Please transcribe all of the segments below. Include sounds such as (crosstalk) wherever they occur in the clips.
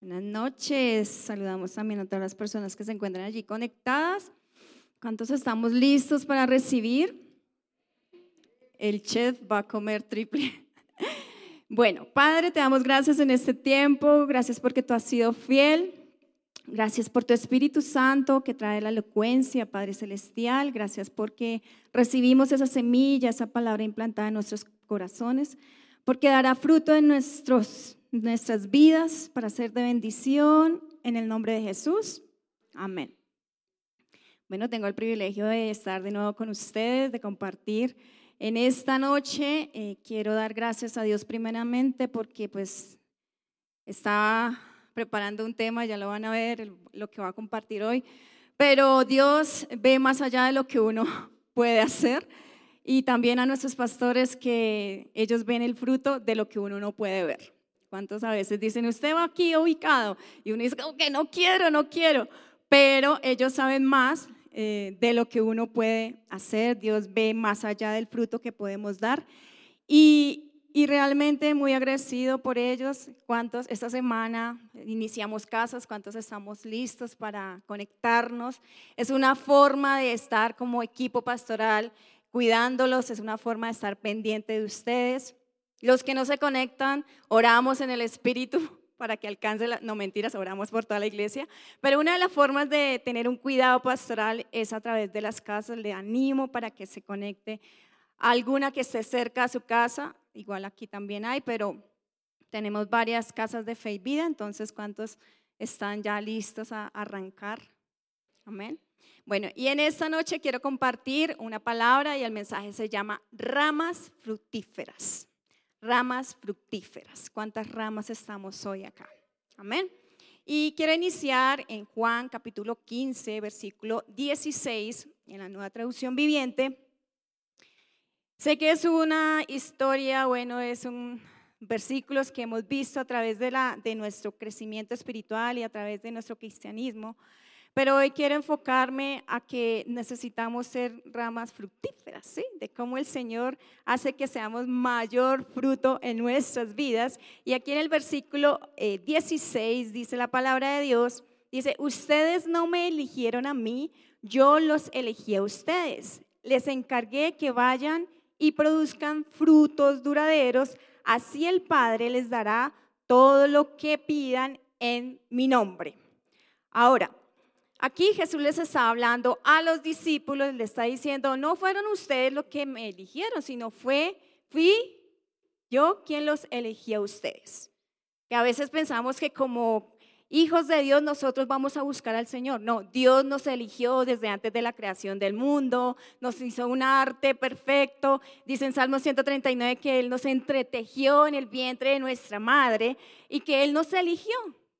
Buenas noches. Saludamos también a todas las personas que se encuentran allí conectadas. ¿Cuántos estamos listos para recibir? El chef va a comer triple. (laughs) Bueno, Padre, te damos gracias en este tiempo. Gracias porque tú has sido fiel. Gracias por tu Espíritu Santo que trae la elocuencia, Padre Celestial. Gracias porque recibimos esa semilla, esa palabra implantada en nuestros corazones, porque dará fruto en nuestros, nuestras vidas para ser de bendición en el nombre de Jesús. Amén. Bueno, tengo el privilegio de estar de nuevo con ustedes, de compartir. En esta noche eh, quiero dar gracias a Dios primeramente porque pues estaba preparando un tema, ya lo van a ver, lo que va a compartir hoy, pero Dios ve más allá de lo que uno (laughs) puede hacer y también a nuestros pastores que ellos ven el fruto de lo que uno no puede ver. ¿Cuántos a veces dicen, usted va aquí ubicado? Y uno dice, que no quiero, no quiero. Pero ellos saben más eh, de lo que uno puede hacer. Dios ve más allá del fruto que podemos dar. Y, y realmente muy agradecido por ellos. ¿Cuántos esta semana iniciamos casas? ¿Cuántos estamos listos para conectarnos? Es una forma de estar como equipo pastoral cuidándolos, es una forma de estar pendiente de ustedes. Los que no se conectan, oramos en el Espíritu (laughs) para que alcance, la, no mentiras, oramos por toda la iglesia, pero una de las formas de tener un cuidado pastoral es a través de las casas, le animo para que se conecte alguna que esté cerca a su casa, igual aquí también hay, pero tenemos varias casas de fe y vida, entonces ¿cuántos están ya listos a arrancar? Amén. Bueno, y en esta noche quiero compartir una palabra y el mensaje se llama ramas fructíferas. Ramas fructíferas. ¿Cuántas ramas estamos hoy acá? Amén. Y quiero iniciar en Juan capítulo 15, versículo 16, en la nueva traducción viviente. Sé que es una historia, bueno, es un versículos que hemos visto a través de, la, de nuestro crecimiento espiritual y a través de nuestro cristianismo, pero hoy quiero enfocarme a que necesitamos ser ramas fructíferas, ¿sí? De cómo el Señor hace que seamos mayor fruto en nuestras vidas. Y aquí en el versículo 16 eh, dice la palabra de Dios, dice, ustedes no me eligieron a mí, yo los elegí a ustedes. Les encargué que vayan y produzcan frutos duraderos, así el Padre les dará todo lo que pidan en mi nombre. Ahora, Aquí Jesús les está hablando a los discípulos, le está diciendo, no fueron ustedes los que me eligieron, sino fue, fui yo quien los elegí a ustedes. Que a veces pensamos que como hijos de Dios nosotros vamos a buscar al Señor. No, Dios nos eligió desde antes de la creación del mundo, nos hizo un arte perfecto. Dice en Salmo 139 que Él nos entretejió en el vientre de nuestra madre y que Él nos eligió.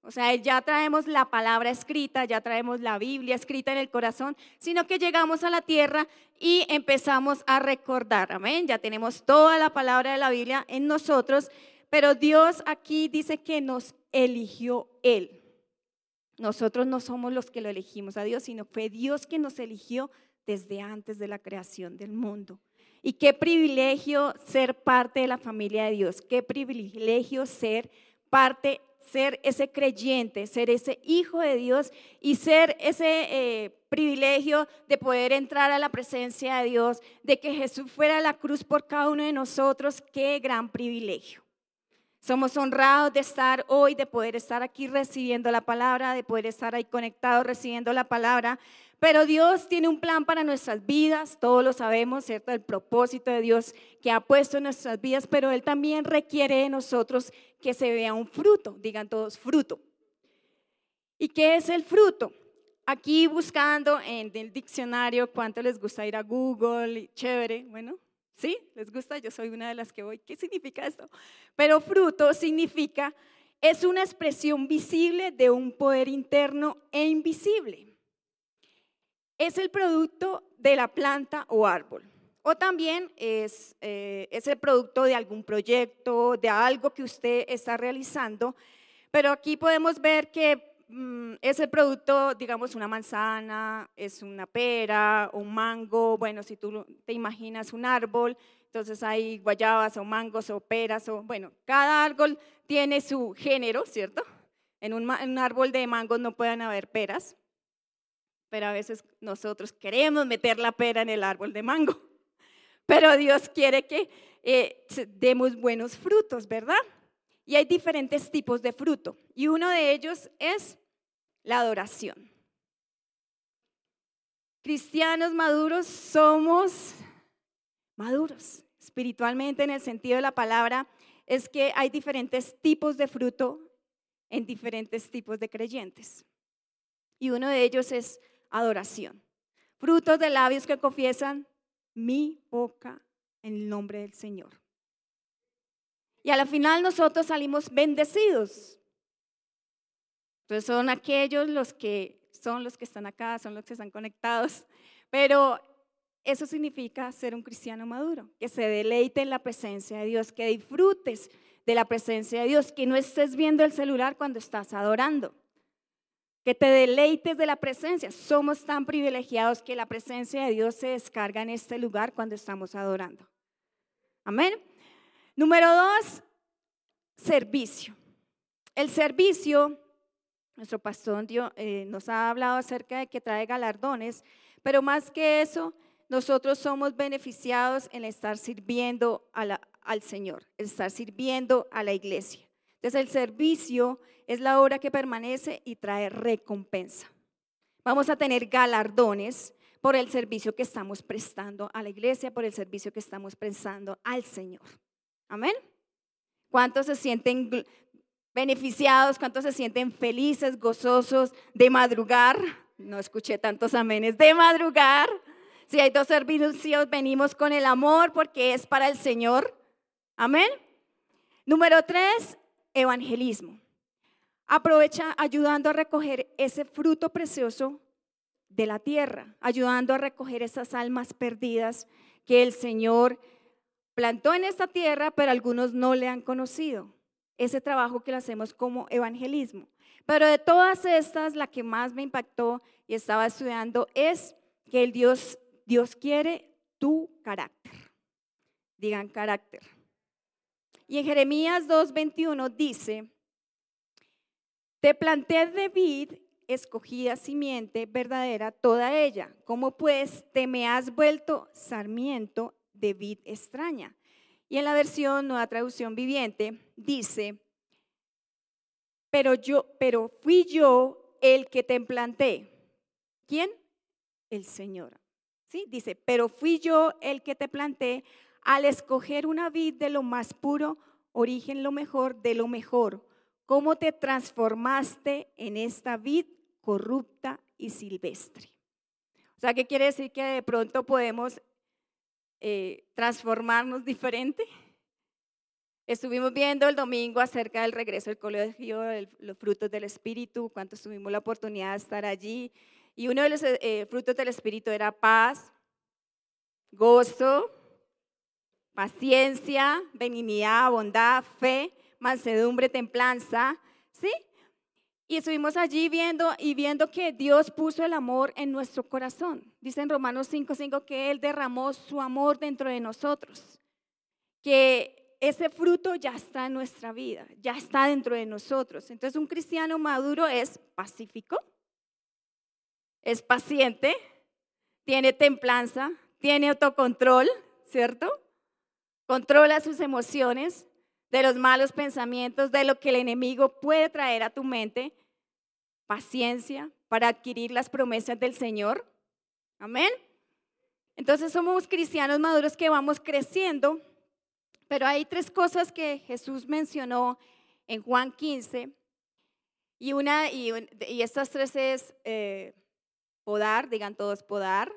O sea, ya traemos la palabra escrita, ya traemos la Biblia escrita en el corazón, sino que llegamos a la tierra y empezamos a recordar. Amén. Ya tenemos toda la palabra de la Biblia en nosotros, pero Dios aquí dice que nos eligió Él. Nosotros no somos los que lo elegimos a Dios, sino fue Dios que nos eligió desde antes de la creación del mundo. Y qué privilegio ser parte de la familia de Dios, qué privilegio ser parte ser ese creyente, ser ese hijo de Dios y ser ese eh, privilegio de poder entrar a la presencia de Dios, de que Jesús fuera a la cruz por cada uno de nosotros, qué gran privilegio. Somos honrados de estar hoy, de poder estar aquí recibiendo la palabra, de poder estar ahí conectados recibiendo la palabra. Pero Dios tiene un plan para nuestras vidas, todos lo sabemos, ¿cierto? El propósito de Dios que ha puesto en nuestras vidas, pero Él también requiere de nosotros que se vea un fruto, digan todos fruto. ¿Y qué es el fruto? Aquí buscando en el diccionario cuánto les gusta ir a Google, chévere, bueno, ¿sí? ¿Les gusta? Yo soy una de las que voy. ¿Qué significa esto? Pero fruto significa, es una expresión visible de un poder interno e invisible. Es el producto de la planta o árbol. O también es, eh, es el producto de algún proyecto, de algo que usted está realizando. Pero aquí podemos ver que mm, es el producto, digamos, una manzana, es una pera, un mango. Bueno, si tú te imaginas un árbol, entonces hay guayabas o mangos o peras o, bueno, cada árbol tiene su género, ¿cierto? En un, en un árbol de mangos no pueden haber peras, pero a veces nosotros queremos meter la pera en el árbol de mango. (laughs) Pero Dios quiere que eh, demos buenos frutos, ¿verdad? Y hay diferentes tipos de fruto. Y uno de ellos es la adoración. Cristianos maduros somos maduros espiritualmente en el sentido de la palabra. Es que hay diferentes tipos de fruto en diferentes tipos de creyentes. Y uno de ellos es adoración. Frutos de labios que confiesan mi boca en el nombre del Señor. Y a la final nosotros salimos bendecidos. Entonces son aquellos los que son los que están acá, son los que están conectados. Pero eso significa ser un cristiano maduro, que se deleite en la presencia de Dios, que disfrutes de la presencia de Dios, que no estés viendo el celular cuando estás adorando, que te deleites de la presencia. Somos tan privilegiados que la presencia de Dios se descarga en este lugar cuando estamos adorando. Amén. Número dos, servicio. El servicio, nuestro pastor eh, nos ha hablado acerca de que trae galardones, pero más que eso, nosotros somos beneficiados en estar sirviendo al Señor, estar sirviendo a la iglesia. El servicio es la obra que permanece y trae recompensa. Vamos a tener galardones por el servicio que estamos prestando a la iglesia, por el servicio que estamos prestando al Señor. Amén. ¿Cuántos se sienten beneficiados? ¿Cuántos se sienten felices, gozosos de madrugar? No escuché tantos amenes de madrugar. Si hay dos servicios, venimos con el amor porque es para el Señor. Amén. Número tres, evangelismo. Aprovecha ayudando a recoger ese fruto precioso de la tierra, ayudando a recoger esas almas perdidas que el Señor plantó en esta tierra, pero algunos no le han conocido. Ese trabajo que lo hacemos como evangelismo. Pero de todas estas, la que más me impactó y estaba estudiando es que el Dios, Dios quiere tu carácter. Digan carácter. Y en Jeremías 2.21 dice, te planté de vid, escogida simiente verdadera, toda ella. ¿Cómo pues te me has vuelto sarmiento de vid extraña? Y en la versión Nueva Traducción Viviente dice, pero yo, pero fui yo el que te planté. ¿Quién? El Señor. ¿Sí? Dice, pero fui yo el que te planté al escoger una vid de lo más puro, origen lo mejor de lo mejor. ¿Cómo te transformaste en esta vid corrupta y silvestre? O sea, ¿qué quiere decir que de pronto podemos eh, transformarnos diferente? Estuvimos viendo el domingo acerca del regreso del colegio, los frutos del Espíritu, cuánto tuvimos la oportunidad de estar allí. Y uno de los eh, frutos del Espíritu era paz, gozo, paciencia, benignidad, bondad, fe, mansedumbre, templanza, ¿sí? Y estuvimos allí viendo y viendo que Dios puso el amor en nuestro corazón. Dice en Romanos 5:5 que Él derramó su amor dentro de nosotros. Que ese fruto ya está en nuestra vida, ya está dentro de nosotros. Entonces un cristiano maduro es pacífico, es paciente, tiene templanza, tiene autocontrol, ¿cierto? Controla sus emociones de los malos pensamientos, de lo que el enemigo puede traer a tu mente. Paciencia para adquirir las promesas del Señor. Amén. Entonces somos cristianos maduros que vamos creciendo, pero hay tres cosas que Jesús mencionó en Juan 15. Y, una, y, estas tres es eh, podar, digan todos podar,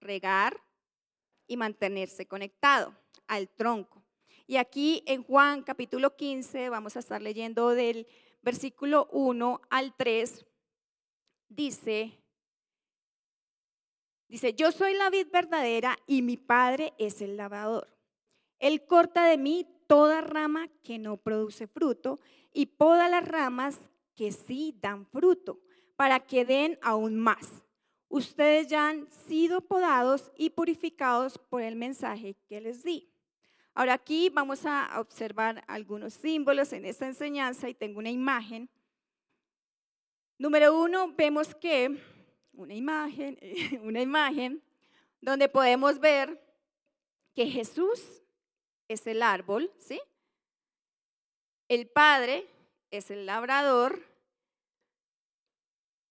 regar y mantenerse conectado al tronco. Y aquí en Juan capítulo 15 vamos a estar leyendo del versículo 1 al 3. Dice, dice, yo soy la vid verdadera y mi padre es el lavador. Él corta de mí toda rama que no produce fruto y poda las ramas que sí dan fruto, para que den aún más. Ustedes ya han sido podados y purificados por el mensaje que les di. Ahora aquí vamos a observar algunos símbolos en esta enseñanza y tengo una imagen Número uno, vemos que una imagen, (laughs) una imagen donde podemos ver que Jesús es el árbol, ¿sí? El Padre es el labrador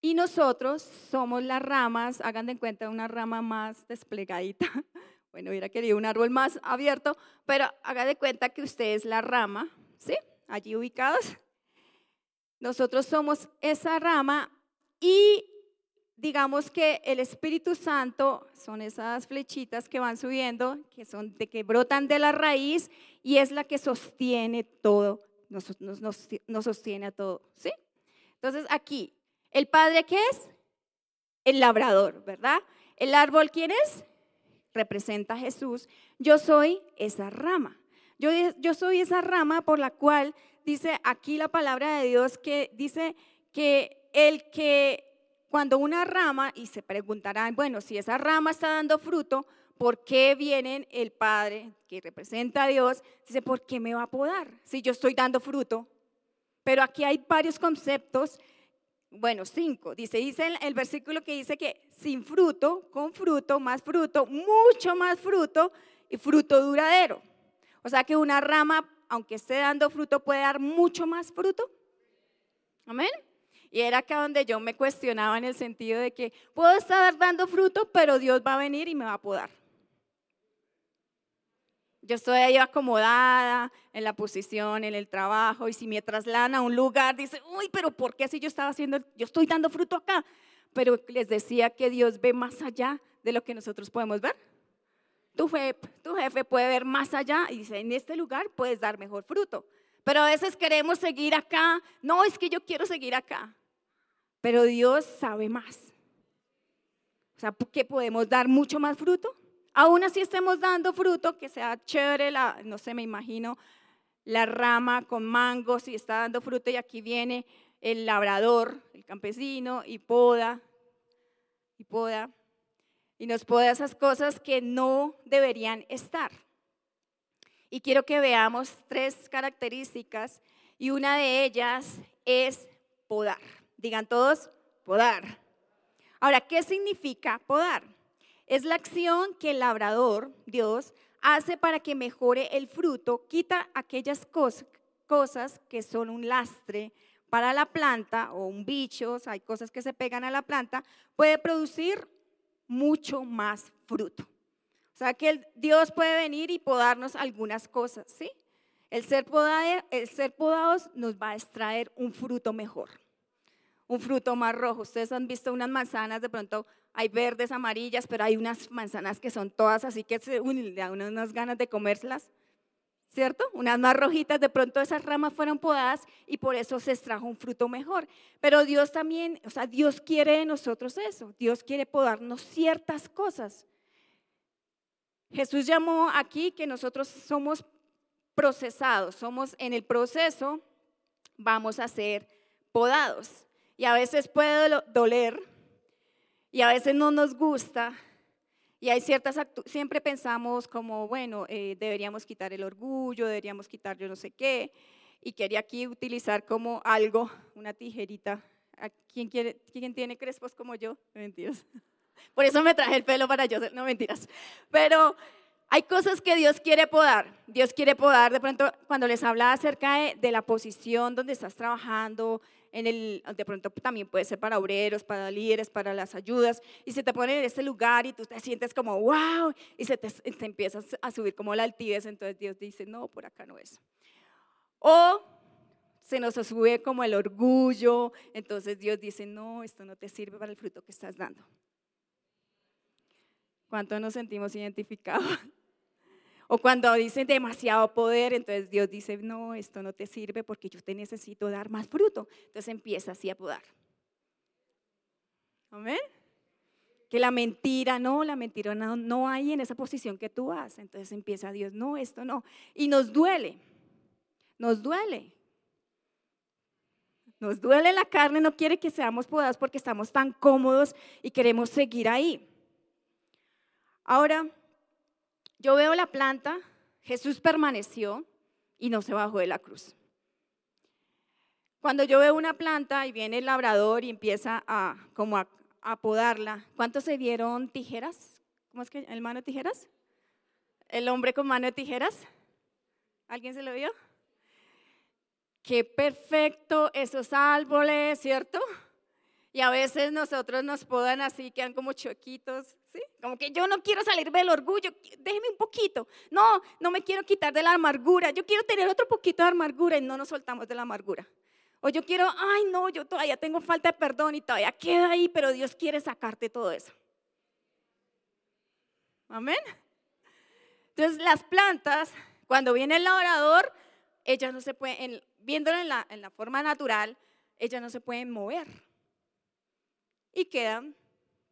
y nosotros somos las ramas, hagan de cuenta una rama más desplegadita. Bueno, hubiera querido un árbol más abierto, pero hagan de cuenta que usted es la rama, ¿sí? Allí ubicados. Nosotros somos esa rama y digamos que el Espíritu Santo son esas flechitas que van subiendo, que son de que brotan de la raíz y es la que sostiene todo, nos sostiene a todo, ¿sí? Entonces aquí ¿El padre qué es? El labrador, ¿verdad? ¿El árbol quién es? Representa a Jesús. Yo soy esa rama. Yo, yo soy esa rama por la cual dice aquí la palabra de Dios que dice que el que cuando una rama, y se preguntarán, bueno, si esa rama está dando fruto, ¿por qué viene el Padre que representa a Dios? Dice, ¿por qué me va a podar si yo estoy dando fruto? Pero aquí hay varios conceptos bueno, cinco. Dice, dice el, el, versículo que dice que sin fruto, con fruto, más fruto, mucho más fruto y fruto duradero. O sea que una rama, aunque esté dando fruto, puede dar mucho más fruto. Amén. Y era acá donde yo me cuestionaba en el sentido de que puedo estar dando fruto, pero Dios va a venir y me va a podar. Yo estoy ahí acomodada en la posición, en el trabajo, y si me trasladan a un lugar, dice, uy, pero ¿por qué si yo estaba haciendo, yo estoy dando fruto acá? Pero les decía que Dios ve más allá de lo que nosotros podemos ver. Tu jefe, tu jefe puede ver más allá y dice, en este lugar puedes dar mejor fruto. Pero a veces queremos seguir acá. No, es que yo quiero seguir acá. Pero Dios sabe más. O sea, que podemos dar mucho más fruto Aún así estemos dando fruto, que sea chévere, la, no sé, me imagino la rama con mangos y está dando fruto y aquí viene el labrador, el campesino y poda, y poda, y nos poda esas cosas que no deberían estar. Y quiero que veamos tres características y una de ellas es podar. Digan todos, podar. Ahora, ¿qué significa podar? Es la acción que el labrador, Dios, hace para que mejore el fruto, quita aquellas cosas, que son un lastre para la planta o un bicho, hay cosas que se pegan a la planta, puede producir mucho más fruto. O sea que Dios puede venir y podarnos algunas cosas, ¿sí? El ser, el ser podados nos va a extraer un fruto mejor, un fruto más rojo. Ustedes han visto unas manzanas de pronto hay verdes, amarillas, pero hay unas manzanas que son todas así que se le da unas ganas de comérselas, ¿cierto? Unas más rojitas, de pronto esas ramas fueron podadas y por eso se extrajo un fruto mejor. Pero Dios también, o sea, Dios quiere de nosotros eso, Dios quiere podarnos ciertas cosas. Jesús llamó aquí que nosotros somos procesados, somos en el proceso, vamos a ser podados. Y a veces puede doler, y a veces no nos gusta. Y hay ciertas, siempre pensamos como, bueno, eh, deberíamos quitar el orgullo, deberíamos quitar yo no sé qué. Y quería aquí utilizar como algo, una tijerita. ¿Quién, quiere, ¿Quién tiene crespos como yo? Mentiras. (laughs) Por eso me traje el pelo para yo, no mentiras. Pero hay cosas que Dios quiere podar. Dios quiere podar, de pronto, cuando les habla acerca de, de la posición donde estás trabajando, en el, de pronto también puede ser para obreros, para líderes, para las ayudas, y se te pone en este lugar y tú te sientes como, wow, y se te, te empiezas a subir como la altivez, entonces Dios dice, no, por acá no es. O se nos sube como el orgullo, entonces Dios dice, no, esto no te sirve para el fruto que estás dando. ¿Cuánto nos sentimos identificados? O cuando dicen demasiado poder, entonces Dios dice, no, esto no te sirve porque yo te necesito dar más fruto. Entonces empieza así a podar. Amén. Que la mentira, no, la mentira no, no hay en esa posición que tú vas. Entonces empieza Dios, no, esto no. Y nos duele, nos duele. Nos duele la carne, no quiere que seamos podados porque estamos tan cómodos y queremos seguir ahí. Ahora, yo veo la planta, Jesús permaneció y no se bajó de la cruz. Cuando yo veo una planta y viene el labrador y empieza a como a, podarla, ¿cuántos se vieron tijeras? ¿Cómo es que el mano de tijeras? El hombre con mano de tijeras. ¿Alguien se lo vio? Qué perfecto esos árboles, ¿cierto? Y a veces nosotros nos podan así, quedan como choquitos, Como que yo no quiero salir del orgullo, déjeme un poquito. No, no me quiero quitar de la amargura, yo quiero tener otro poquito de amargura y no nos soltamos de la amargura. O yo quiero, ay no, yo todavía tengo falta de perdón y todavía queda ahí, pero Dios quiere sacarte todo eso. Amén. Entonces las plantas, cuando viene el labrador, ellas no se pueden, viéndolo en la, en la forma natural, ellas no se pueden mover. Y quedan,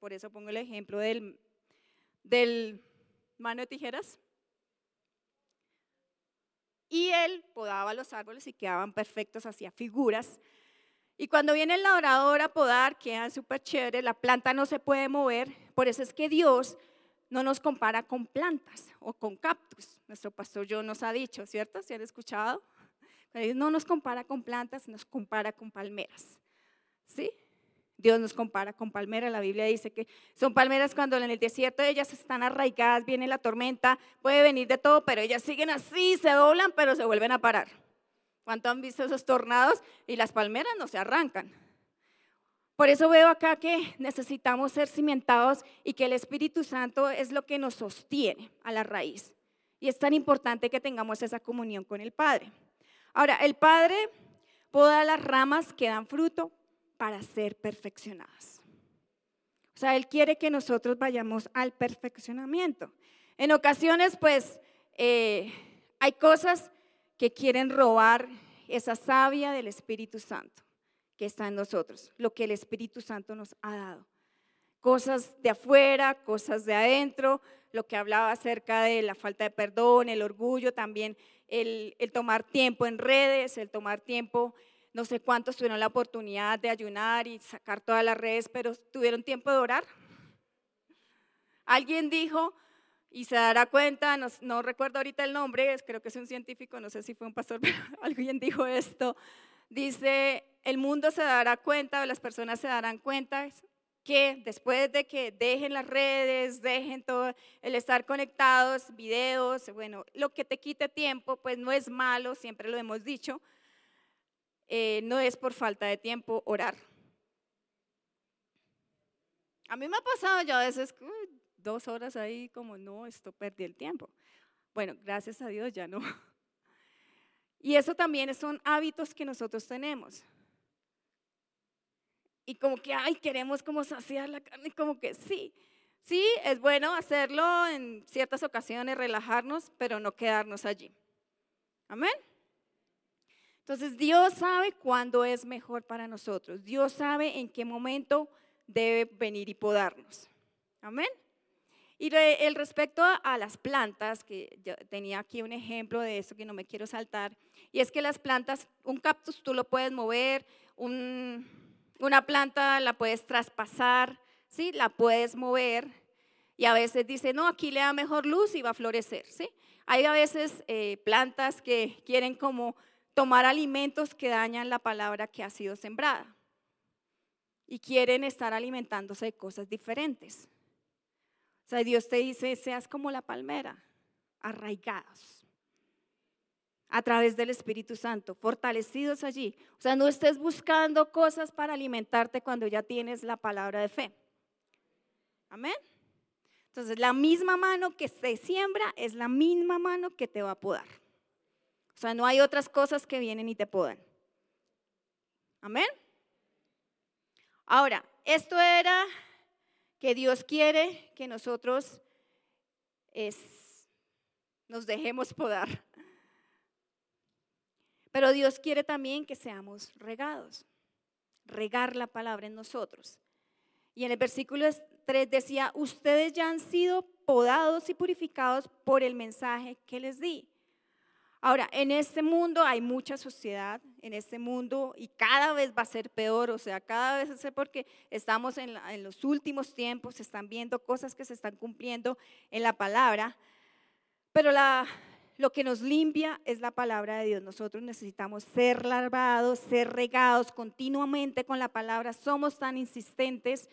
por eso pongo el ejemplo del, del mano de tijeras. Y él podaba los árboles y quedaban perfectos, hacía figuras. Y cuando viene el labrador a podar, quedan súper chévere, la planta no se puede mover. Por eso es que Dios no nos compara con plantas o con cactus. Nuestro pastor yo nos ha dicho, ¿cierto? ¿Se han escuchado? No nos compara con plantas, nos compara con palmeras. ¿Sí? Dios nos compara con palmeras. La Biblia dice que son palmeras cuando en el desierto ellas están arraigadas, viene la tormenta, puede venir de todo, pero ellas siguen así, se doblan, pero se vuelven a parar. ¿Cuánto han visto esos tornados? Y las palmeras no se arrancan. Por eso veo acá que necesitamos ser cimentados y que el Espíritu Santo es lo que nos sostiene a la raíz. Y es tan importante que tengamos esa comunión con el Padre. Ahora, el Padre poda las ramas que dan fruto para ser perfeccionadas. O sea, Él quiere que nosotros vayamos al perfeccionamiento. En ocasiones, pues, eh, hay cosas que quieren robar esa savia del Espíritu Santo que está en nosotros, lo que el Espíritu Santo nos ha dado. Cosas de afuera, cosas de adentro, lo que hablaba acerca de la falta de perdón, el orgullo, también el, tomar tiempo en redes, el tomar tiempo, no sé cuántos tuvieron la oportunidad de ayunar y sacar todas las redes, pero tuvieron tiempo de orar. Alguien dijo, y se dará cuenta, no, no, recuerdo ahorita el nombre, creo que es un científico, no sé si fue un pastor, (laughs) pero alguien dijo esto, dice, el mundo se dará cuenta, o las personas se darán cuenta que después de que dejen las redes, dejen todo el estar conectados, videos, bueno, lo que te quite tiempo, pues no es malo, siempre lo hemos dicho, eh, no es por falta de tiempo orar. A mí me ha pasado ya a veces dos horas ahí como, no, esto perdí el tiempo. Bueno, gracias a Dios ya no. (laughs) Y eso también son hábitos que nosotros tenemos. Y como que, ay, queremos como saciar la carne, como que sí. Sí, es bueno hacerlo en ciertas ocasiones, relajarnos, pero no quedarnos allí. Amén. Entonces Dios sabe cuándo es mejor para nosotros. Dios sabe en qué momento debe venir y podarnos. Amén. Y el respecto a, las plantas, que yo tenía aquí un ejemplo de eso que no me quiero saltar, y es que las plantas, un cactus tú lo puedes mover, una planta la puedes traspasar, ¿sí? la puedes mover, y a veces dice, no, aquí le da mejor luz y va a florecer. ¿sí? Hay a veces eh, plantas que quieren como tomar alimentos que dañan la palabra que ha sido sembrada y quieren estar alimentándose de cosas diferentes. O sea, Dios te dice, seas como la palmera, arraigados a través del Espíritu Santo, fortalecidos allí. O sea, no estés buscando cosas para alimentarte cuando ya tienes la palabra de fe. Amén. Entonces, la misma mano que se siembra es la misma mano que te va a podar. O sea, no hay otras cosas que vienen y te podan. Amén. Ahora, esto era que Dios quiere que nosotros nos dejemos podar. Pero Dios quiere también que seamos regados, regar la palabra en nosotros. Y en el versículo 3 decía, ustedes ya han sido podados y purificados por el mensaje que les di. Ahora, en este mundo hay mucha sociedad, en este mundo, y cada vez va a ser peor, o sea, cada vez es porque estamos en, los últimos tiempos, se están viendo cosas que se están cumpliendo en la palabra, pero la, lo que nos limpia es la palabra de Dios. Nosotros necesitamos ser lavados, ser regados continuamente con la palabra. Somos tan insistentes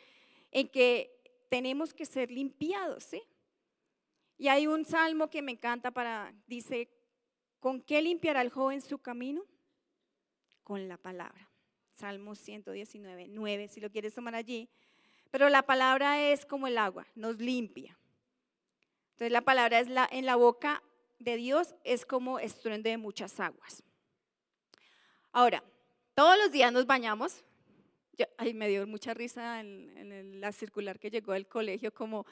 en que tenemos que ser limpiados, ¿sí? Y hay un salmo que me encanta para, dice, ¿con qué limpiará el joven su camino? Con la palabra. Salmo 119, 9, si lo quieres tomar allí. Pero la palabra es como el agua, nos limpia. Entonces la palabra es la, en la boca de Dios es como estruendo de muchas aguas. Ahora, todos los días nos bañamos. Ay, me dio mucha risa en, la circular que llegó del colegio, como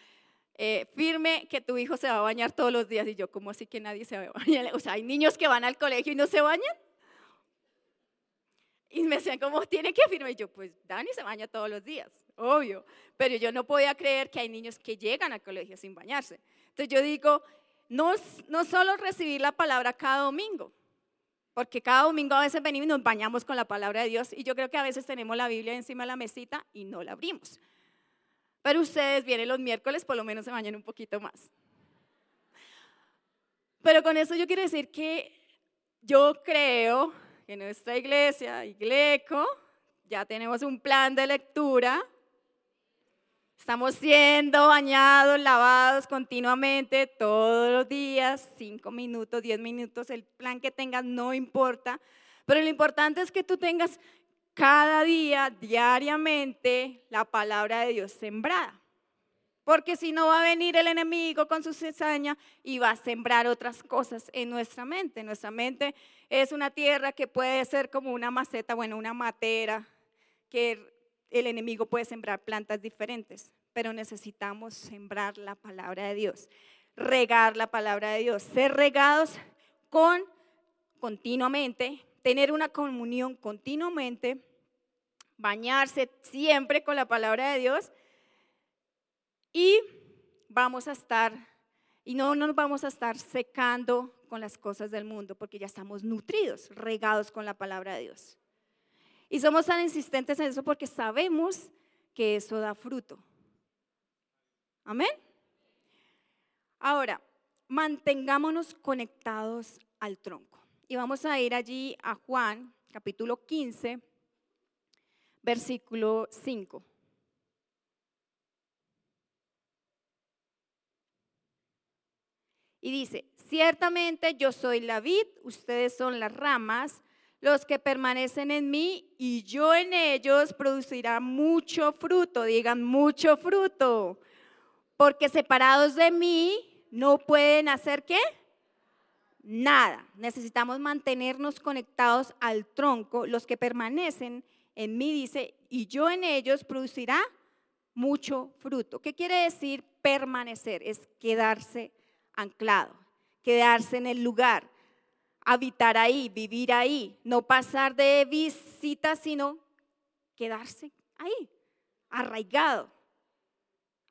eh, firme que tu hijo se va a bañar todos los días. Y yo, ¿cómo así que nadie se va a bañar? (laughs) O sea, hay niños que van al colegio y no se bañan. Y me decían, ¿cómo tiene que firmar? Y yo, pues Dani se baña todos los días, obvio. Pero yo no podía creer que hay niños que llegan al colegio sin bañarse. Entonces yo digo, no, no solo recibir la palabra cada domingo, porque cada domingo a veces venimos y nos bañamos con la palabra de Dios y yo creo que a veces tenemos la Biblia encima de la mesita y no la abrimos. Pero ustedes vienen los miércoles, por lo menos se bañan un poquito más. Pero con eso yo quiero decir que yo creo que nuestra iglesia, Igleco, ya tenemos un plan de lectura Estamos siendo bañados, lavados continuamente, todos los días, cinco minutos, diez minutos, el plan que tengas no importa, pero lo importante es que tú tengas cada día, diariamente, la palabra de Dios sembrada. Porque si no va a venir el enemigo con su cizaña y va a sembrar otras cosas en nuestra mente. Nuestra mente es una tierra que puede ser como una maceta, bueno, una matera, que el enemigo puede sembrar plantas diferentes, pero necesitamos sembrar la palabra de Dios, regar la palabra de Dios, ser regados con continuamente, tener una comunión continuamente, bañarse siempre con la palabra de Dios y vamos a estar y no nos vamos a estar secando con las cosas del mundo porque ya estamos nutridos, regados con la palabra de Dios. Y somos tan insistentes en eso porque sabemos que eso da fruto. Amén. Ahora, mantengámonos conectados al tronco. Y vamos a ir allí a Juan, capítulo 15, versículo 5. Y dice, ciertamente yo soy la vid, ustedes son las ramas, los que permanecen en mí y yo en ellos producirá mucho fruto, digan mucho fruto, porque separados de mí no pueden hacer qué? Nada. Necesitamos mantenernos conectados al tronco, los que permanecen en mí, dice, y yo en ellos producirá mucho fruto. ¿Qué quiere decir permanecer? Es quedarse anclado, quedarse en el lugar habitar ahí, vivir ahí, no pasar de visita, sino quedarse ahí, arraigado,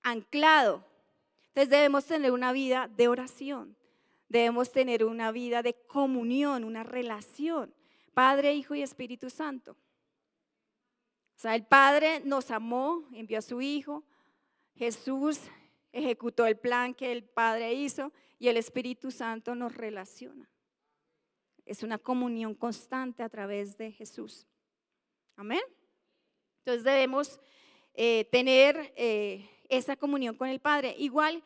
anclado. Entonces debemos tener una vida de oración, debemos tener una vida de comunión, una relación, Padre, Hijo y Espíritu Santo. O sea, el Padre nos amó, envió a su Hijo, Jesús ejecutó el plan que el Padre hizo y el Espíritu Santo nos relaciona. Es una comunión constante a través de Jesús. Amén. Entonces debemos eh, tener eh, esa comunión con el Padre. Igual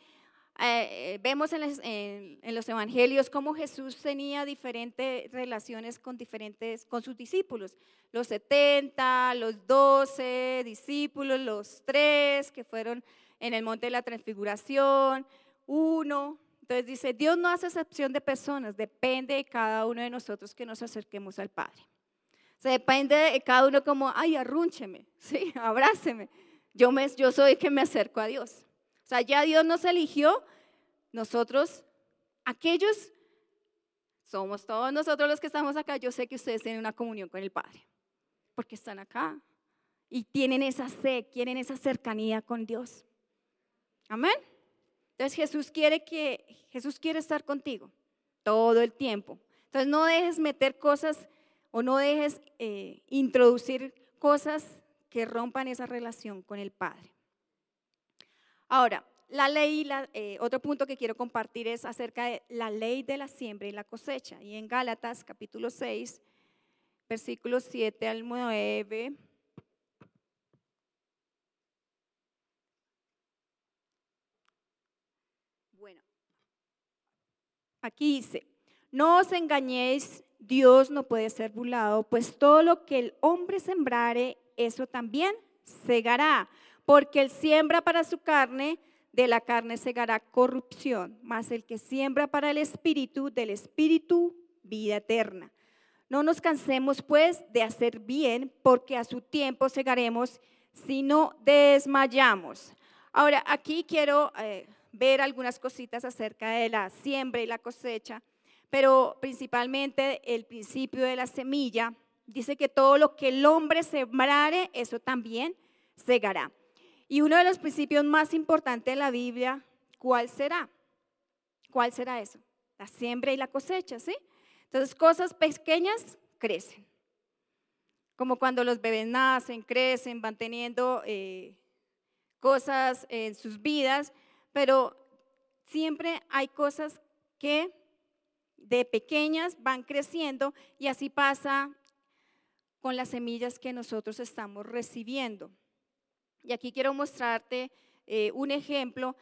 eh, vemos en, los evangelios cómo Jesús tenía diferentes relaciones con diferentes, con sus discípulos. Los 70, los 12 discípulos, los tres que fueron en el monte de la transfiguración, uno, entonces dice, Dios no hace excepción de personas, depende de cada uno de nosotros que nos acerquemos al Padre. O depende de cada uno como, ay, arrúncheme, (laughs) sí, abráceme. Yo, me, yo soy que me acerco a Dios. Sea, ya Dios nos eligió, nosotros, aquellos, somos todos nosotros los que estamos acá, yo sé que ustedes tienen una comunión con el Padre, porque están acá y tienen esa sed, quieren esa cercanía con Dios. Amén. Entonces Jesús quiere que Jesús quiere estar contigo todo el tiempo. Entonces no dejes meter cosas o no dejes eh, introducir cosas que rompan esa relación con el Padre. Ahora, la ley, eh, otro punto que quiero compartir es acerca de la ley de la siembra y la cosecha. Y en Gálatas capítulo 6, versículos 7 al 9. Bueno, aquí dice, no os engañéis, Dios no puede ser burlado, pues todo lo que el hombre sembrare, eso también segará, porque el siembra para su carne, de la carne segará corrupción, mas el que siembra para el espíritu, del espíritu vida eterna. No nos cansemos pues de hacer bien, porque a su tiempo segaremos si no desmayamos. Ahora, aquí quiero eh, ver algunas cositas acerca de la siembra y la cosecha, pero principalmente el principio de la semilla. Dice que todo lo que el hombre sembrare, eso también segará. Y uno de los principios más importantes de la Biblia, ¿cuál será? ¿Cuál será eso? La siembra y la cosecha, ¿sí? Entonces, cosas pequeñas crecen. Como cuando los bebés nacen, crecen, van teniendo eh, cosas en sus vidas, pero siempre hay cosas que de pequeñas van creciendo y así pasa con las semillas que nosotros estamos recibiendo. Y aquí quiero mostrarte eh, un ejemplo.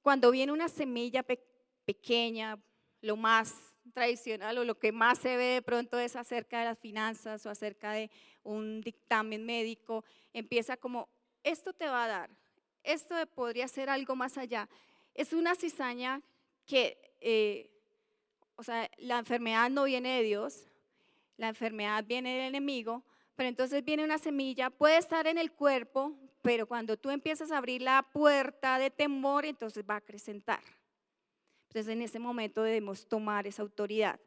Cuando viene una semilla pequeña, lo más tradicional o lo que más se ve de pronto es acerca de las finanzas o acerca de un dictamen médico, empieza como, esto te va a dar, esto podría ser algo más allá. Es una cizaña que, eh, o sea, la enfermedad no viene de Dios, la enfermedad viene del enemigo, pero entonces viene una semilla, puede estar en el cuerpo, pero cuando tú empiezas a abrir la puerta de temor, entonces va a acrecentar. Entonces en ese momento debemos tomar esa autoridad,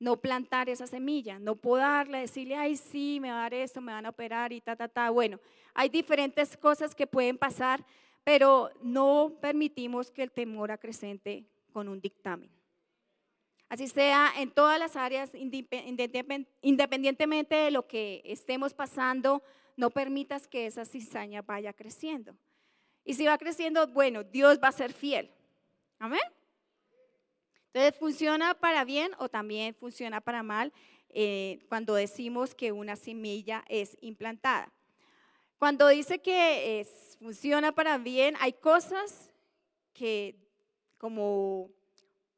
no plantar esa semilla, no podarla, decirle, ay, sí, me va a dar esto, me van a operar y ta, ta, ta. Bueno, hay diferentes cosas que pueden pasar, pero no permitimos que el temor acrecente con un dictamen. Así sea en todas las áreas, independientemente de lo que estemos pasando, no permitas que esa cizaña vaya creciendo. Y si va creciendo, bueno, Dios va a ser fiel. Amén. Entonces, ¿funciona para bien o también funciona para mal eh, cuando decimos que una semilla es implantada? Cuando dice que funciona para bien, hay cosas que como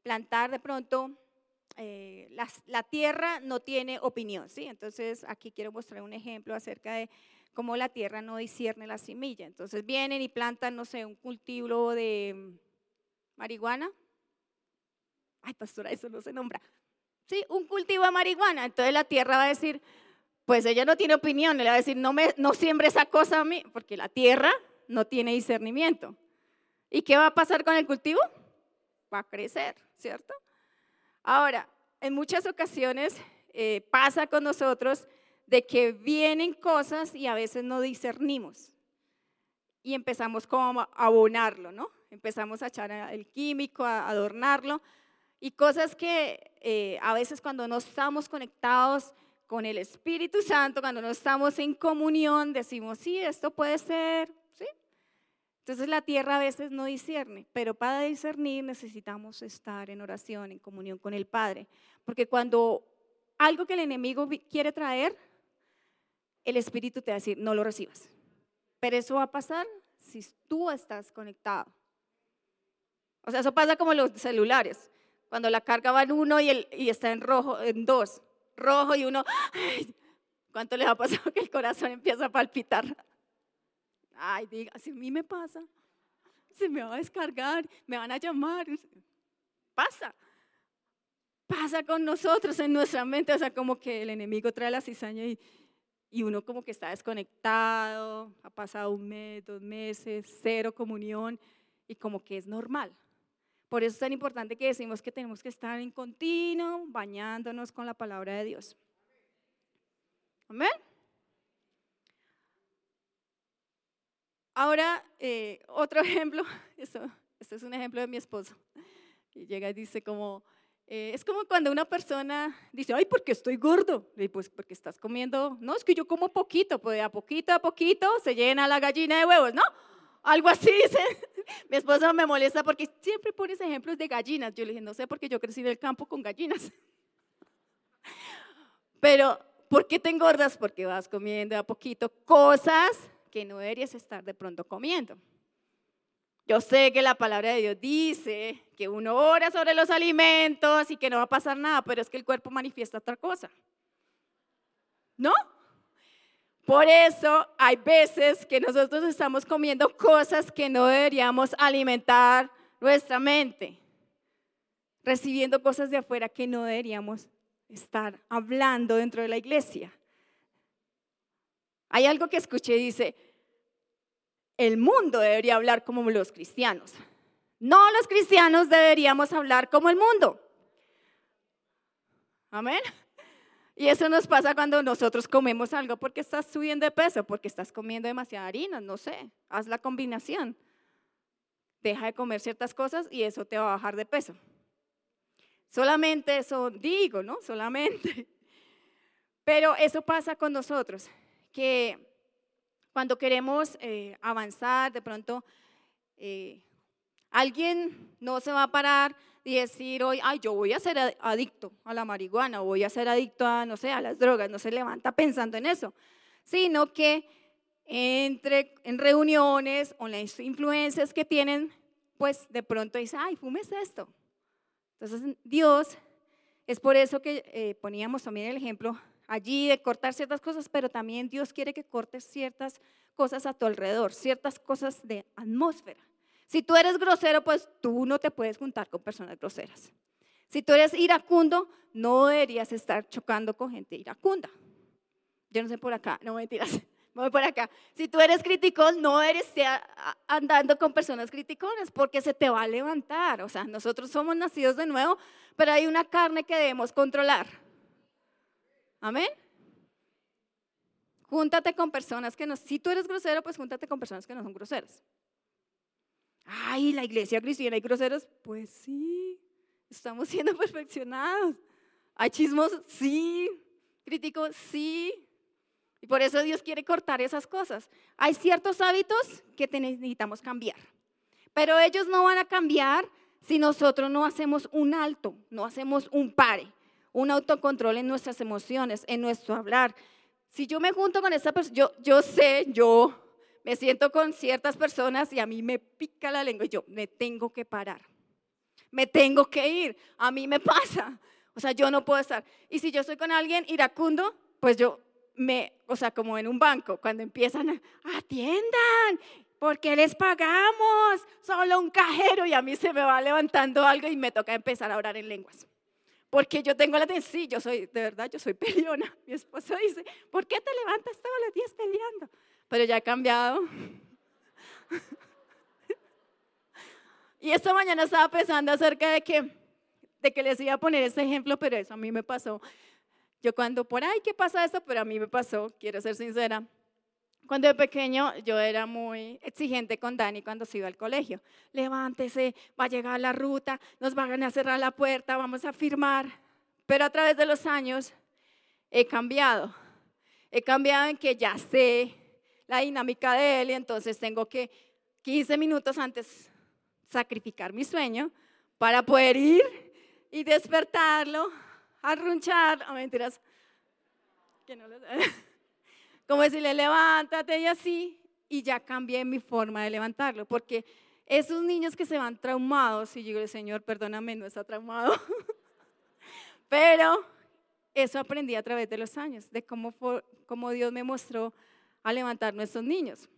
plantar de pronto, eh, la, tierra no tiene opinión, ¿sí? Entonces aquí quiero mostrar un ejemplo acerca de cómo la tierra no discierne la semilla. Entonces vienen y plantan, no sé, un cultivo de marihuana, ay pastora, eso no se nombra. Sí, un cultivo de marihuana. Entonces la tierra va a decir, pues ella no tiene opinión, le va a decir, no, me, no siembre esa cosa a mí, porque la tierra no tiene discernimiento. ¿Y qué va a pasar con el cultivo? Va a crecer, ¿cierto? Ahora, en muchas ocasiones eh, pasa con nosotros de que vienen cosas y a veces no discernimos. Y empezamos como a abonarlo, ¿no? Empezamos a echar el químico, a adornarlo, y cosas que eh, a veces cuando no estamos conectados con el Espíritu Santo, cuando no estamos en comunión, decimos, sí, esto puede ser. Entonces la tierra a veces no discierne, pero para discernir necesitamos estar en oración, en comunión con el Padre, porque cuando algo que el enemigo quiere traer, el Espíritu te va a decir, no lo recibas. Pero eso va a pasar si tú estás conectado. O sea, eso pasa como los celulares. Cuando la carga va en uno y, el, está en rojo, en dos, rojo y uno, ¿cuánto les ha pasado que el corazón empieza a palpitar? Ay, diga, si a mí me pasa, se me va a descargar, me van a llamar. Pasa. Pasa con nosotros en nuestra mente, o sea, como que el enemigo trae la cizaña y, y uno como que está desconectado, ha pasado un mes, dos meses, cero comunión y como que es normal. Por eso es tan importante que decimos que tenemos que estar en continuo bañándonos con la palabra de Dios. Amén. Ahora, eh, otro (laughs) ejemplo, esto, es un ejemplo de mi esposo. Y llega y dice como, eh, es como cuando una persona dice, ay, porque estoy gordo. Y pues porque estás comiendo, no, es que yo como poquito, pues a poquito a poquito se llena la gallina de huevos, ¿no? Algo así (laughs) dice. Mi esposa me molesta porque siempre pones ejemplos de gallinas. Yo le dije, no sé, porque yo crecí en el campo con gallinas. (laughs) Pero, ¿por qué te engordas? Porque vas comiendo a poquito cosas que no deberías estar de pronto comiendo. Yo sé que la palabra de Dios dice que uno ora sobre los alimentos y que no va a pasar nada, pero es que el cuerpo manifiesta otra cosa. ¿No? Por eso hay veces que nosotros estamos comiendo cosas que no deberíamos alimentar nuestra mente, recibiendo cosas de afuera que no deberíamos estar hablando dentro de la iglesia. Hay algo que escuché dice, el mundo debería hablar como los cristianos. No los cristianos deberíamos hablar como el mundo. Amén. Y eso nos pasa cuando nosotros comemos algo porque estás subiendo de peso, porque estás comiendo demasiada harina, no sé, haz la combinación. Deja de comer ciertas cosas y eso te va a bajar de peso. Solamente eso digo, ¿no? Solamente. Pero eso pasa con nosotros, que cuando queremos eh, avanzar, de pronto eh, alguien no se va a parar y decir hoy, ay, yo voy a ser adicto a la marihuana voy a ser adicto a, no sé, a las drogas, no se levanta pensando en eso, sino que entre en reuniones o las influencias que tienen, pues de pronto dice, ay, fumes esto. Entonces Dios, es por eso que eh, poníamos también el ejemplo allí de cortar ciertas cosas, pero también Dios quiere que cortes ciertas cosas a tu alrededor, ciertas cosas de atmósfera. Si tú eres grosero, pues tú no te puedes juntar con personas groseras. Si tú eres iracundo, no deberías estar chocando con gente iracunda. Yo no sé por acá, no mentiras, (laughs) voy por acá. Si tú eres criticón, no eres andando con personas criticonas porque se te va a levantar. O sea, nosotros somos nacidos de nuevo, pero hay una carne que debemos controlar. Amén. Júntate con personas que no, si tú eres grosero, pues júntate con personas que no son groseras. Ay, la iglesia cristiana hay groseros. Pues sí, estamos siendo (laughs) perfeccionados. Hay chismos, sí. Críticos, sí. Y por eso Dios quiere cortar esas cosas. Hay ciertos hábitos que necesitamos cambiar. Pero ellos no van a cambiar si nosotros no hacemos un alto, no hacemos un pare, un autocontrol en nuestras emociones, en nuestro hablar. Si yo me junto con esa persona, yo, yo sé, yo me siento con ciertas personas y a mí me pica la lengua y yo me tengo que parar. Me tengo que ir. A mí me pasa. O sea, yo no puedo estar. Y si yo estoy con alguien iracundo, pues yo me, o sea, como en un banco, cuando empiezan a, atiendan, porque les pagamos, solo un cajero y a mí se me va levantando algo y me toca empezar a orar en lenguas. Porque yo tengo la tensión, sí, yo soy, de verdad, yo soy peleona. (laughs) Mi esposo dice, ¿por qué te levantas todos los días peleando? pero ya ha cambiado. (laughs) Y esta mañana estaba pensando acerca de que, de que les iba a poner este ejemplo, pero eso a mí me pasó. Yo cuando por ahí, ¿qué pasa esto? Pero a mí me pasó, quiero ser sincera. Cuando de pequeño yo era muy exigente con Dani cuando se iba al colegio. Levántese, va a llegar la ruta, nos van a cerrar la puerta, vamos a firmar. Pero a través de los años he cambiado. He cambiado en que ya sé la dinámica de él y entonces tengo que 15 minutos antes sacrificar mi sueño para poder ir y despertarlo, arrunchar, a mentiras, que no (laughs) como decirle levántate y así, y ya cambié mi forma de levantarlo, porque esos niños que se van traumados, y yo digo, Señor, perdóname, no está traumado, (laughs) pero eso aprendí a través de los años, de cómo, cómo Dios me mostró a levantar nuestros niños.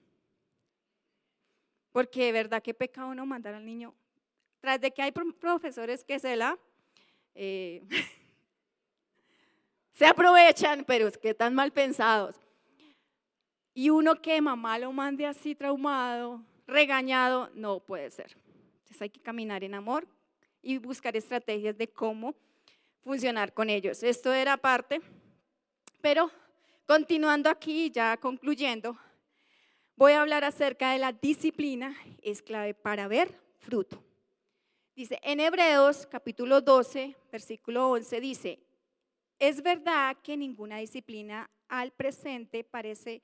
Porque de verdad que pecado no mandar al niño. Tras de que hay profesores que se la eh, (laughs) se aprovechan, pero es que están mal pensados. Y uno que mamá lo mande así traumado, regañado, no puede ser. Entonces hay que caminar en amor y buscar estrategias de cómo funcionar con ellos. Esto era parte, pero Continuando aquí, ya concluyendo, voy a hablar acerca de la disciplina, es clave para ver fruto. Dice, en Hebreos capítulo 12, versículo 11, dice, es verdad que ninguna disciplina al presente parece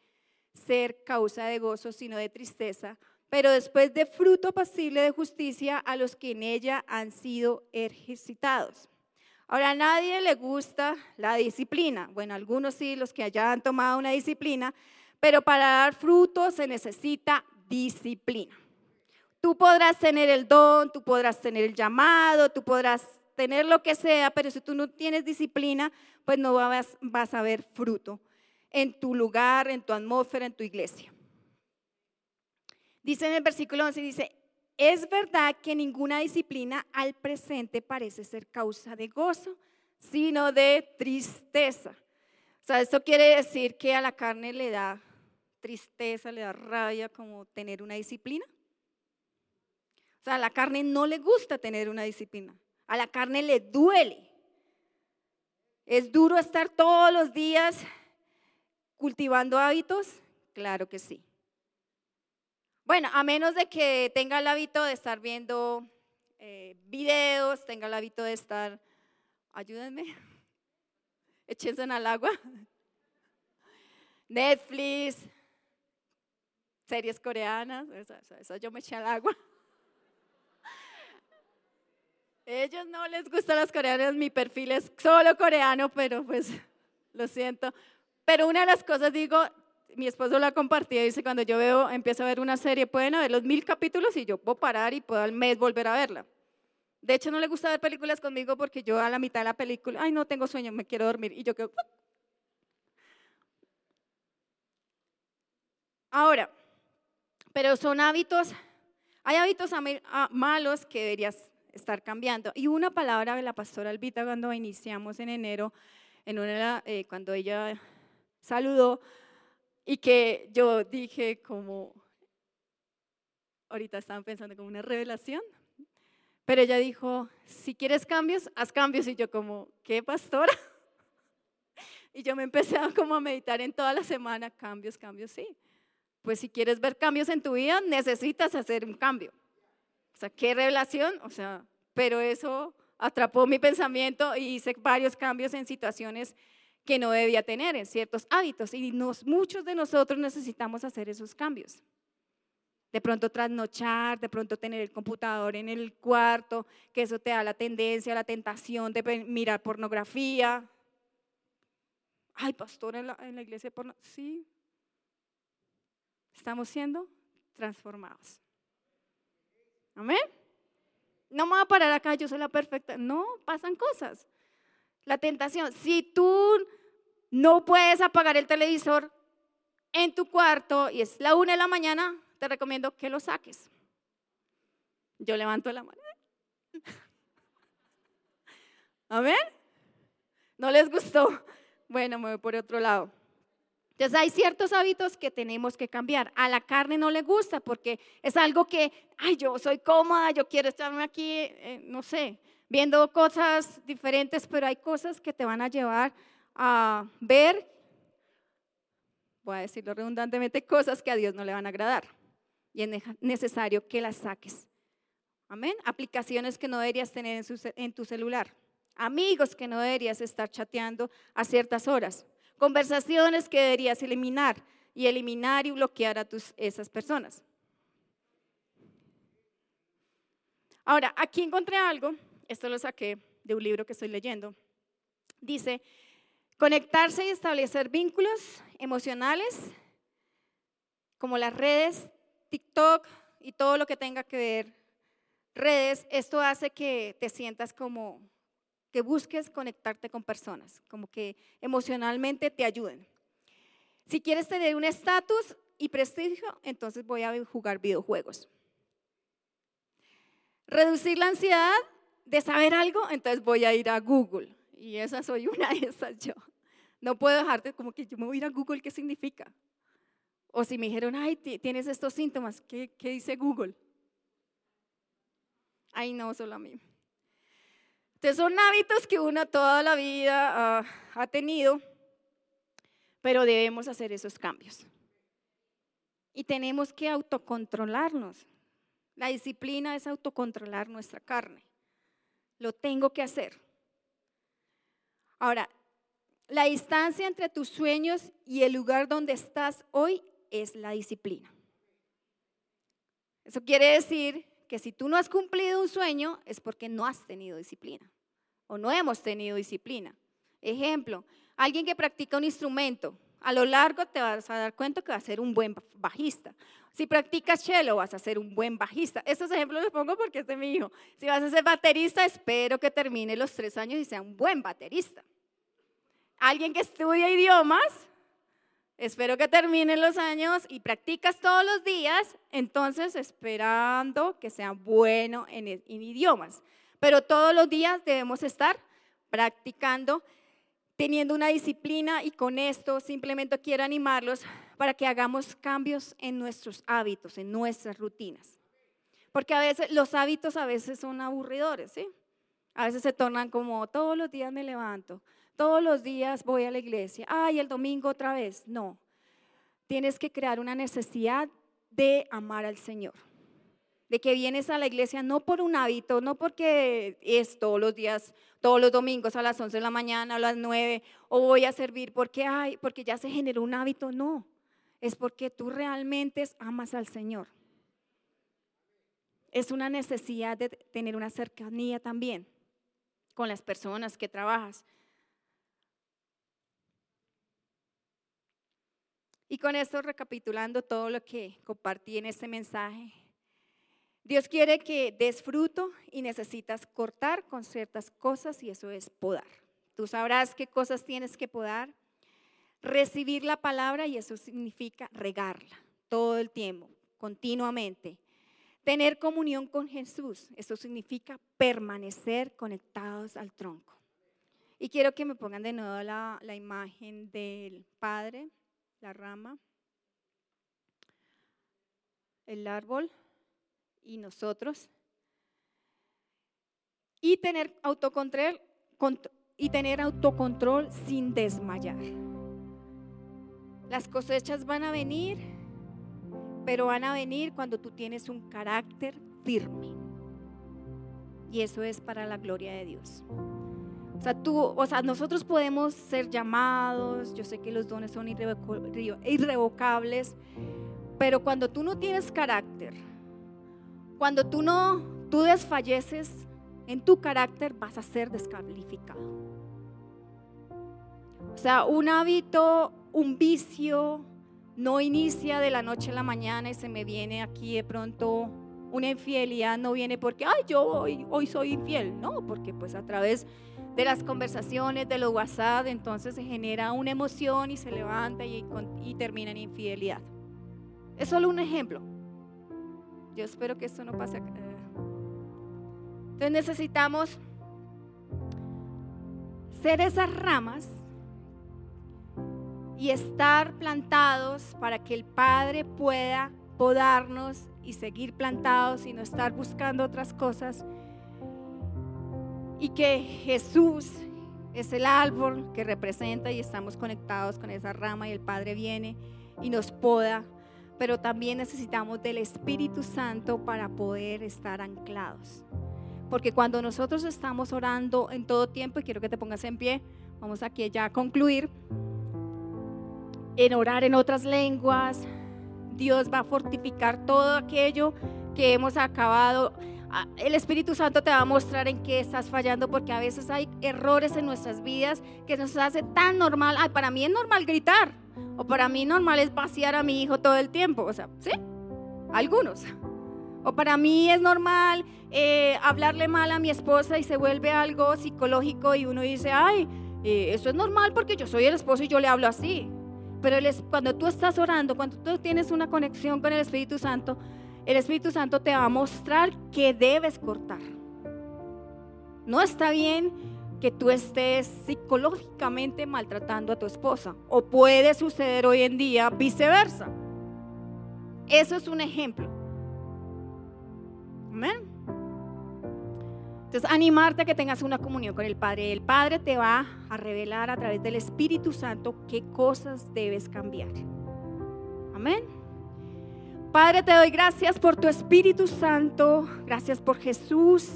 ser causa de gozo, sino de tristeza, pero después de fruto pasible de justicia a los que en ella han sido ejercitados. Ahora, a nadie le gusta la disciplina. Bueno, algunos sí, los que allá han tomado una disciplina, pero para dar fruto se necesita disciplina. Tú podrás tener el don, tú podrás tener el llamado, tú podrás tener lo que sea, pero si tú no tienes disciplina, pues no vas, vas a ver fruto en tu lugar, en tu atmósfera, en tu iglesia. Dice en el versículo 11, dice, es verdad que ninguna disciplina al presente parece ser causa de gozo, sino de tristeza. O sea, esto quiere decir que a la carne le da tristeza, le da rabia como tener una disciplina. O sea, a la carne no le gusta tener una disciplina. A la carne le duele. ¿Es duro estar todos los días cultivando hábitos? Claro que sí. Bueno, a menos de que tenga el hábito de estar viendo eh, videos, tenga el hábito de estar, ayúdenme, (laughs) échense al agua, (laughs) Netflix, series coreanas, eso, yo me eché al agua. (laughs) Ellos no les gustan las coreanas, mi perfil es solo coreano, pero pues lo siento. Pero una de las cosas digo, mi esposo la compartía dice, cuando yo veo, empiezo a ver una serie, pueden haber los mil capítulos y yo puedo parar y puedo al mes volver a verla. De hecho, no le gusta ver películas conmigo porque yo a la mitad de la película, ay, no tengo sueño, me quiero dormir. Y yo quedo... Ahora, pero son hábitos, hay hábitos malos que deberías estar cambiando. Y una palabra de la pastora Albita cuando iniciamos en enero, en una, eh, cuando ella saludó, y que yo dije como, ahorita estaban pensando como una revelación, pero ella dijo, si quieres cambios, haz cambios. Y yo como, ¿qué pastora? (laughs) Y yo me empecé a como a meditar en toda la semana, cambios, cambios, sí. Pues si quieres ver cambios en tu vida, necesitas hacer un cambio. O sea, ¿qué revelación? O sea, pero eso atrapó mi pensamiento y hice varios cambios en situaciones que no debía tener en ciertos hábitos. Y muchos de nosotros necesitamos hacer esos cambios. De pronto trasnochar, de pronto tener el computador en el cuarto, que eso te da la tendencia, la tentación de mirar pornografía. Ay, pastor, en la, en la iglesia porno. Sí. Estamos siendo transformados. Amén. No me voy a parar acá, yo soy la perfecta. No, pasan cosas. La tentación. Si tú no puedes apagar el televisor en tu cuarto y es la una de la mañana, te recomiendo que lo saques. Yo levanto la mano. (laughs) A ver, ¿no les gustó? Bueno, me voy por otro lado. Entonces hay ciertos hábitos que tenemos que cambiar. A la carne no le gusta porque es algo que, ay, yo soy cómoda, yo quiero estarme aquí, eh, no sé, viendo cosas diferentes, pero hay cosas que te van a llevar a ver, voy a decirlo redundantemente, cosas que a Dios no le van a agradar. Y es necesario que las saques. Amén. Aplicaciones que no deberías tener en, tu celular. Amigos que no deberías estar chateando a ciertas horas. Conversaciones que deberías eliminar y eliminar y bloquear a tus, esas personas. Ahora, aquí encontré algo esto lo saqué de un libro que estoy leyendo. Dice, conectarse y establecer vínculos emocionales como las redes, TikTok y todo lo que tenga que ver redes, esto hace que te sientas como que busques conectarte con personas, como que emocionalmente te ayuden. Si quieres tener un estatus y prestigio, entonces voy a jugar videojuegos. Reducir la ansiedad de saber algo, entonces voy a ir a Google. Y esa soy una de esas yo. No puedo dejarte como que yo me voy a ir a Google, ¿qué significa? O si me dijeron, ay, tienes estos síntomas, ¿qué, qué dice Google? Ay, no, solo a mí. Entonces son hábitos que uno toda la vida ah, ha tenido, pero debemos hacer esos cambios. Y tenemos que autocontrolarnos. La disciplina es autocontrolar nuestra carne. Lo tengo que hacer. Ahora, la distancia entre tus sueños y el lugar donde estás hoy es la disciplina. Eso quiere decir que si tú no has cumplido un sueño es porque no has tenido disciplina o no hemos tenido disciplina. Ejemplo, alguien que practica un instrumento, a lo largo te vas a dar cuenta que va a ser un buen bajista. Si practicas cello, vas a ser un buen bajista. Estos ejemplos los pongo porque es de mi hijo. Si vas a ser baterista, espero que termine los tres años y sea un buen baterista. Alguien que estudia idiomas, espero que termine los años y practicas todos los días, entonces esperando que sea bueno en, en idiomas. Pero todos los días debemos estar practicando teniendo una disciplina y con esto simplemente quiero animarlos para que hagamos cambios en nuestros hábitos, en nuestras rutinas. Porque a veces los hábitos a veces son aburridores, ¿sí? A veces se tornan como todos los días me levanto, todos los días voy a la iglesia, ay, el domingo otra vez. No, tienes que crear una necesidad de amar al Señor de que vienes a la iglesia no por un hábito, no porque es todos los días, todos los domingos a las 11 de la mañana, a las 9, o voy a servir porque, ay, porque ya se generó un hábito, no, es porque tú realmente amas al Señor. Es una necesidad de tener una cercanía también con las personas que trabajas. Y con esto recapitulando todo lo que compartí en este mensaje, Dios quiere que des fruto y necesitas cortar con ciertas cosas y eso es podar. Tú sabrás qué cosas tienes que podar. Recibir la palabra y eso significa regarla todo el tiempo, continuamente. Tener comunión con Jesús, eso significa permanecer conectados al tronco. Y quiero que me pongan de nuevo la, la imagen del Padre, la rama, el árbol y nosotros. Y tener autocontrol, y tener autocontrol sin desmayar. Las cosechas van a venir, pero van a venir cuando tú tienes un carácter firme. Y eso es para la gloria de Dios. O sea, tú, o sea, nosotros podemos ser llamados, yo sé que los dones son irrevocables, pero cuando tú no tienes carácter, cuando tú no, tú desfalleces en tu carácter, vas a ser descalificado. O sea, un hábito, un vicio, no inicia de la noche a la mañana y se me viene aquí de pronto una infidelidad, no viene porque, ay, yo hoy, soy infiel, no, porque pues a través de las conversaciones, de los WhatsApp, entonces se genera una emoción y se levanta y, y termina en infidelidad. Es solo un ejemplo. Yo espero que esto no pase. Entonces necesitamos ser esas ramas y estar plantados para que el Padre pueda podarnos y seguir plantados y no estar buscando otras cosas. Y que Jesús es el árbol que representa y estamos conectados con esa rama y el Padre viene y nos poda pero también necesitamos del Espíritu Santo para poder estar anclados. Porque cuando nosotros estamos orando en todo tiempo, y quiero que te pongas en pie, vamos aquí ya a concluir, en orar en otras lenguas, Dios va a fortificar todo aquello que hemos acabado. El Espíritu Santo te va a mostrar en qué estás fallando porque a veces hay errores en nuestras vidas que nos hace tan normal. Ay, para mí es normal gritar. O para mí normal es vaciar a mi hijo todo el tiempo. O sea, ¿sí? Algunos. O para mí es normal eh, hablarle mal a mi esposa y se vuelve algo psicológico y uno dice, ay, eh, eso es normal porque yo soy el esposo y yo le hablo así. Pero cuando tú estás orando, cuando tú tienes una conexión con el Espíritu Santo, el Espíritu Santo te va a mostrar que debes cortar. No está bien que tú estés psicológicamente maltratando a tu esposa. O puede suceder hoy en día viceversa. Eso es un ejemplo. Amén. Entonces, animarte a que tengas una comunión con el Padre. El Padre te va a revelar a través del Espíritu Santo qué cosas debes cambiar. Amén. Padre, te doy gracias por tu Espíritu Santo. Gracias por Jesús.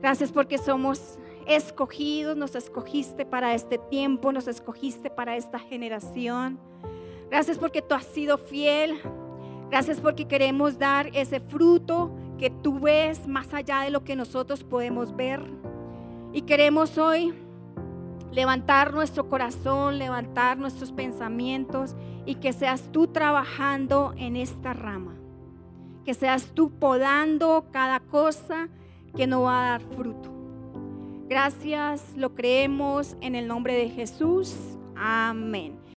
Gracias porque somos escogidos, nos escogiste para este tiempo, nos escogiste para esta generación. Gracias porque tú has sido fiel. Gracias porque queremos dar ese fruto que tú ves más allá de lo que nosotros podemos ver. Y queremos hoy levantar nuestro corazón, levantar nuestros pensamientos y que seas tú trabajando en esta rama. Que seas tú podando cada cosa que no va a dar fruto. Gracias, lo creemos en el nombre de Jesús. Amén.